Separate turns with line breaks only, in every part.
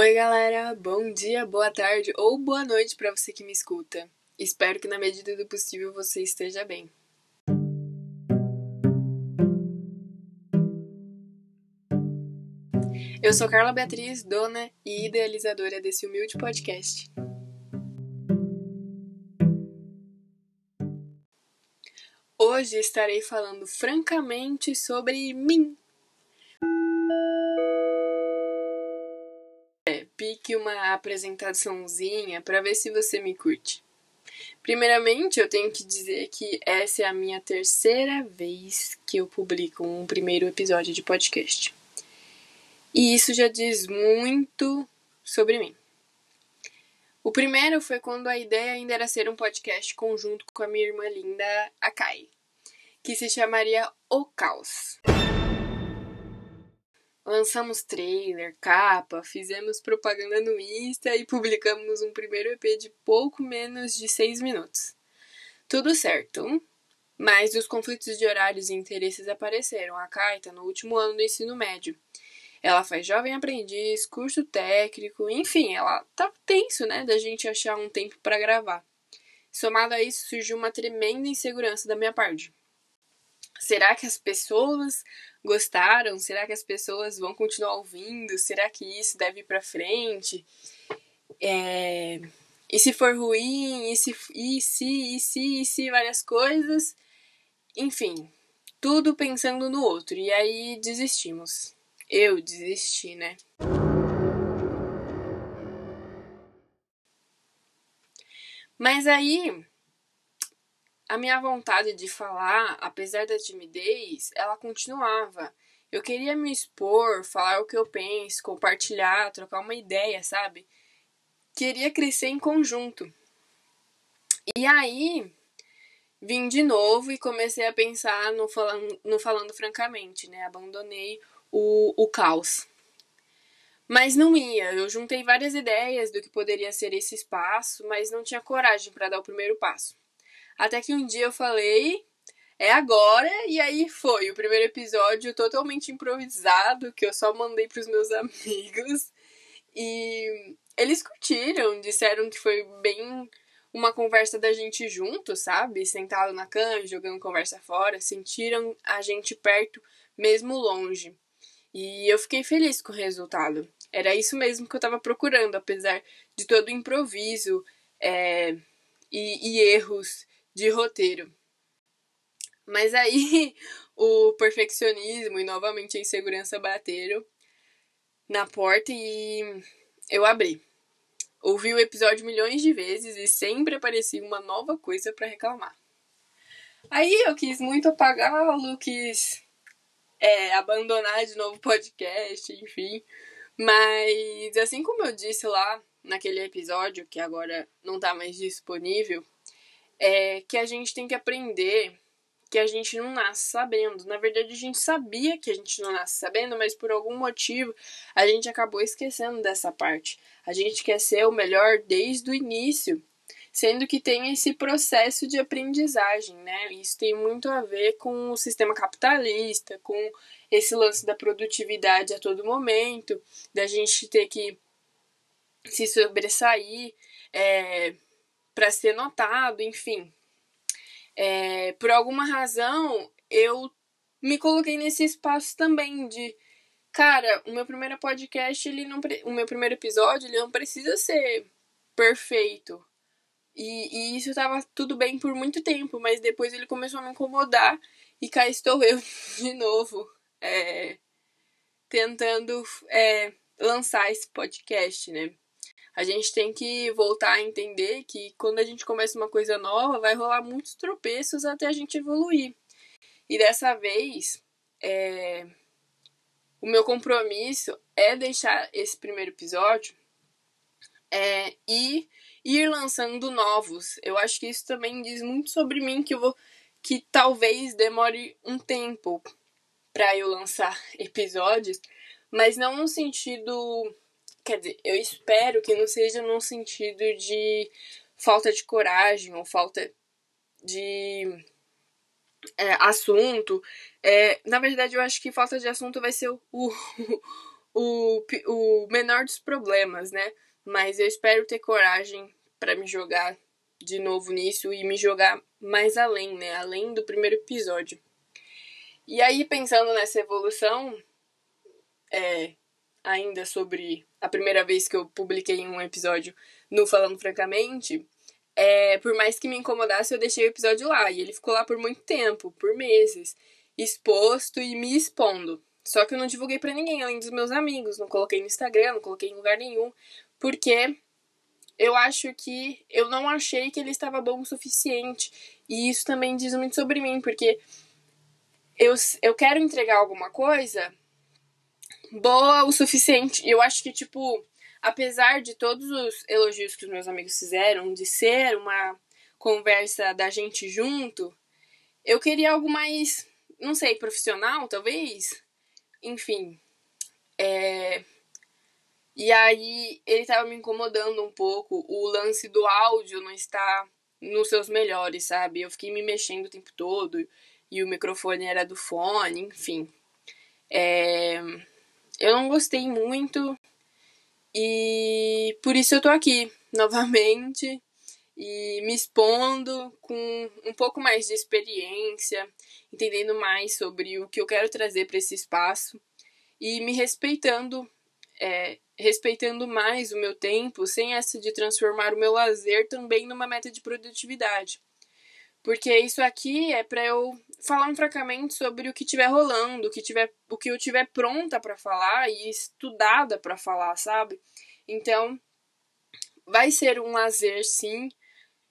Oi, galera! Bom dia, boa tarde ou boa noite para você que me escuta. Espero que, na medida do possível, você esteja bem. Eu sou Carla Beatriz, dona e idealizadora desse humilde podcast. Hoje estarei falando francamente sobre mim. É, pique uma apresentaçãozinha para ver se você me curte. Primeiramente, eu tenho que dizer que essa é a minha terceira vez que eu publico um primeiro episódio de podcast. E isso já diz muito sobre mim. O primeiro foi quando a ideia ainda era ser um podcast conjunto com a minha irmã linda, a Kai, que se chamaria O Caos. Lançamos trailer, capa, fizemos propaganda no Insta e publicamos um primeiro EP de pouco menos de seis minutos. Tudo certo, mas os conflitos de horários e interesses apareceram. A Kai tá no último ano do ensino médio ela faz jovem aprendiz, curso técnico, enfim, ela tá tenso, né, da gente achar um tempo para gravar. Somado a isso, surgiu uma tremenda insegurança da minha parte. Será que as pessoas gostaram? Será que as pessoas vão continuar ouvindo? Será que isso deve ir para frente? É... E se for ruim? E se, e se, e se, e se, várias coisas? Enfim, tudo pensando no outro. E aí desistimos eu desisti, né? Mas aí, a minha vontade de falar, apesar da timidez, ela continuava. Eu queria me expor, falar o que eu penso, compartilhar, trocar uma ideia, sabe? Queria crescer em conjunto. E aí, vim de novo e comecei a pensar no falando, no falando francamente, né? Abandonei o, o caos. Mas não ia. Eu juntei várias ideias do que poderia ser esse espaço, mas não tinha coragem para dar o primeiro passo. Até que um dia eu falei, é agora, e aí foi o primeiro episódio totalmente improvisado, que eu só mandei para os meus amigos. E eles curtiram, disseram que foi bem uma conversa da gente junto, sabe? Sentado na cama, jogando conversa fora, sentiram a gente perto, mesmo longe. E eu fiquei feliz com o resultado. Era isso mesmo que eu estava procurando, apesar de todo o improviso é, e, e erros de roteiro. Mas aí o perfeccionismo e novamente a insegurança bateram na porta e eu abri. Ouvi o episódio milhões de vezes e sempre aparecia uma nova coisa para reclamar. Aí eu quis muito apagá-lo, quis é, abandonar de novo o podcast, enfim. Mas, assim como eu disse lá naquele episódio, que agora não tá mais disponível, é que a gente tem que aprender que a gente não nasce sabendo. Na verdade, a gente sabia que a gente não nasce sabendo, mas por algum motivo a gente acabou esquecendo dessa parte. A gente quer ser o melhor desde o início sendo que tem esse processo de aprendizagem, né? Isso tem muito a ver com o sistema capitalista, com esse lance da produtividade a todo momento, da gente ter que se sobressair é, para ser notado, enfim. É, por alguma razão, eu me coloquei nesse espaço também de cara, o meu primeiro podcast, ele não o meu primeiro episódio, ele não precisa ser perfeito. E, e isso tava tudo bem por muito tempo, mas depois ele começou a me incomodar e cá estou eu de novo é, tentando é, lançar esse podcast, né? A gente tem que voltar a entender que quando a gente começa uma coisa nova, vai rolar muitos tropeços até a gente evoluir. E dessa vez, é, o meu compromisso é deixar esse primeiro episódio é, e ir lançando novos. Eu acho que isso também diz muito sobre mim que eu vou que talvez demore um tempo para eu lançar episódios, mas não no sentido, quer dizer, eu espero que não seja no sentido de falta de coragem ou falta de é, assunto. É, na verdade, eu acho que falta de assunto vai ser o, o, o, o menor dos problemas, né? Mas eu espero ter coragem para me jogar de novo nisso e me jogar mais além, né? Além do primeiro episódio. E aí, pensando nessa evolução, é, ainda sobre a primeira vez que eu publiquei um episódio no Falando Francamente, é, por mais que me incomodasse, eu deixei o episódio lá. E ele ficou lá por muito tempo, por meses, exposto e me expondo. Só que eu não divulguei para ninguém, além dos meus amigos. Não coloquei no Instagram, não coloquei em lugar nenhum. Porque eu acho que eu não achei que ele estava bom o suficiente. E isso também diz muito sobre mim, porque eu, eu quero entregar alguma coisa boa o suficiente. Eu acho que, tipo, apesar de todos os elogios que os meus amigos fizeram, de ser uma conversa da gente junto, eu queria algo mais, não sei, profissional, talvez. Enfim. É... E aí ele tava me incomodando um pouco. O lance do áudio não está nos seus melhores, sabe? Eu fiquei me mexendo o tempo todo e o microfone era do fone, enfim. É... Eu não gostei muito e por isso eu tô aqui novamente e me expondo com um pouco mais de experiência, entendendo mais sobre o que eu quero trazer para esse espaço e me respeitando, é, respeitando mais o meu tempo, sem essa de transformar o meu lazer também numa meta de produtividade. Porque isso aqui é para eu falar um francamente sobre o que tiver rolando, o que, tiver, o que eu tiver pronta para falar e estudada para falar, sabe? Então, vai ser um lazer sim,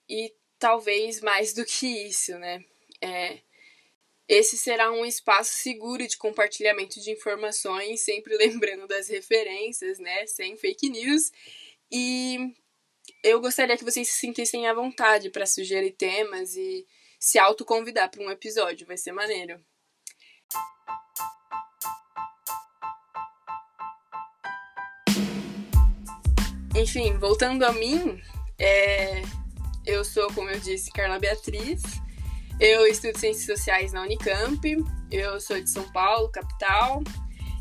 e talvez mais do que isso, né? É, esse será um espaço seguro de compartilhamento de informações, sempre lembrando das referências, né? Sem fake news. E eu gostaria que vocês se sentissem à vontade para sugerir temas e se autoconvidar para um episódio, vai ser maneiro. Enfim, voltando a mim, é... eu sou, como eu disse, Carla Beatriz. Eu estudo Ciências Sociais na Unicamp. Eu sou de São Paulo, capital.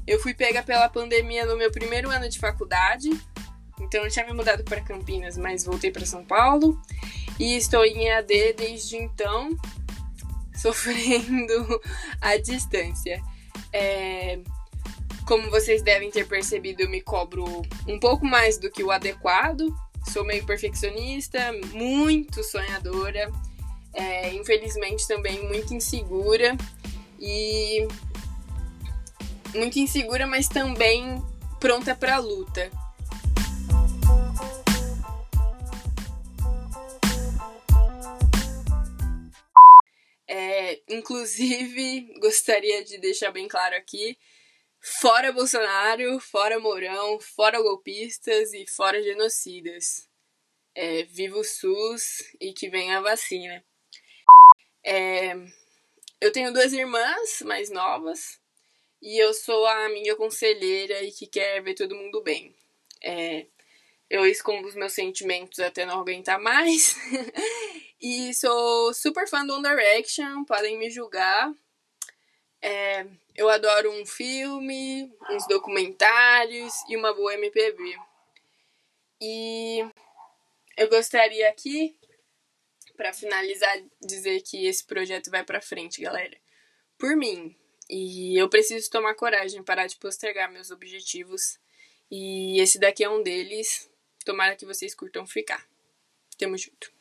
Eu fui pega pela pandemia no meu primeiro ano de faculdade. Então eu tinha me mudado para Campinas, mas voltei para São Paulo e estou em EAD desde então, sofrendo à distância. É, como vocês devem ter percebido, eu me cobro um pouco mais do que o adequado. Sou meio perfeccionista, muito sonhadora, é, infelizmente também muito insegura e muito insegura, mas também pronta para a luta. Inclusive, gostaria de deixar bem claro aqui: fora Bolsonaro, fora Mourão, fora golpistas e fora genocidas. É, viva o SUS e que venha a vacina. É, eu tenho duas irmãs mais novas e eu sou a amiga conselheira e que quer ver todo mundo bem. É, eu escondo os meus sentimentos até não aguentar mais. E sou super fã do One Direction, podem me julgar. É, eu adoro um filme, uns documentários e uma boa MPB. E eu gostaria aqui, para finalizar, dizer que esse projeto vai para frente, galera. Por mim. E eu preciso tomar coragem, parar de postergar meus objetivos. E esse daqui é um deles. Tomara que vocês curtam ficar. Tamo junto.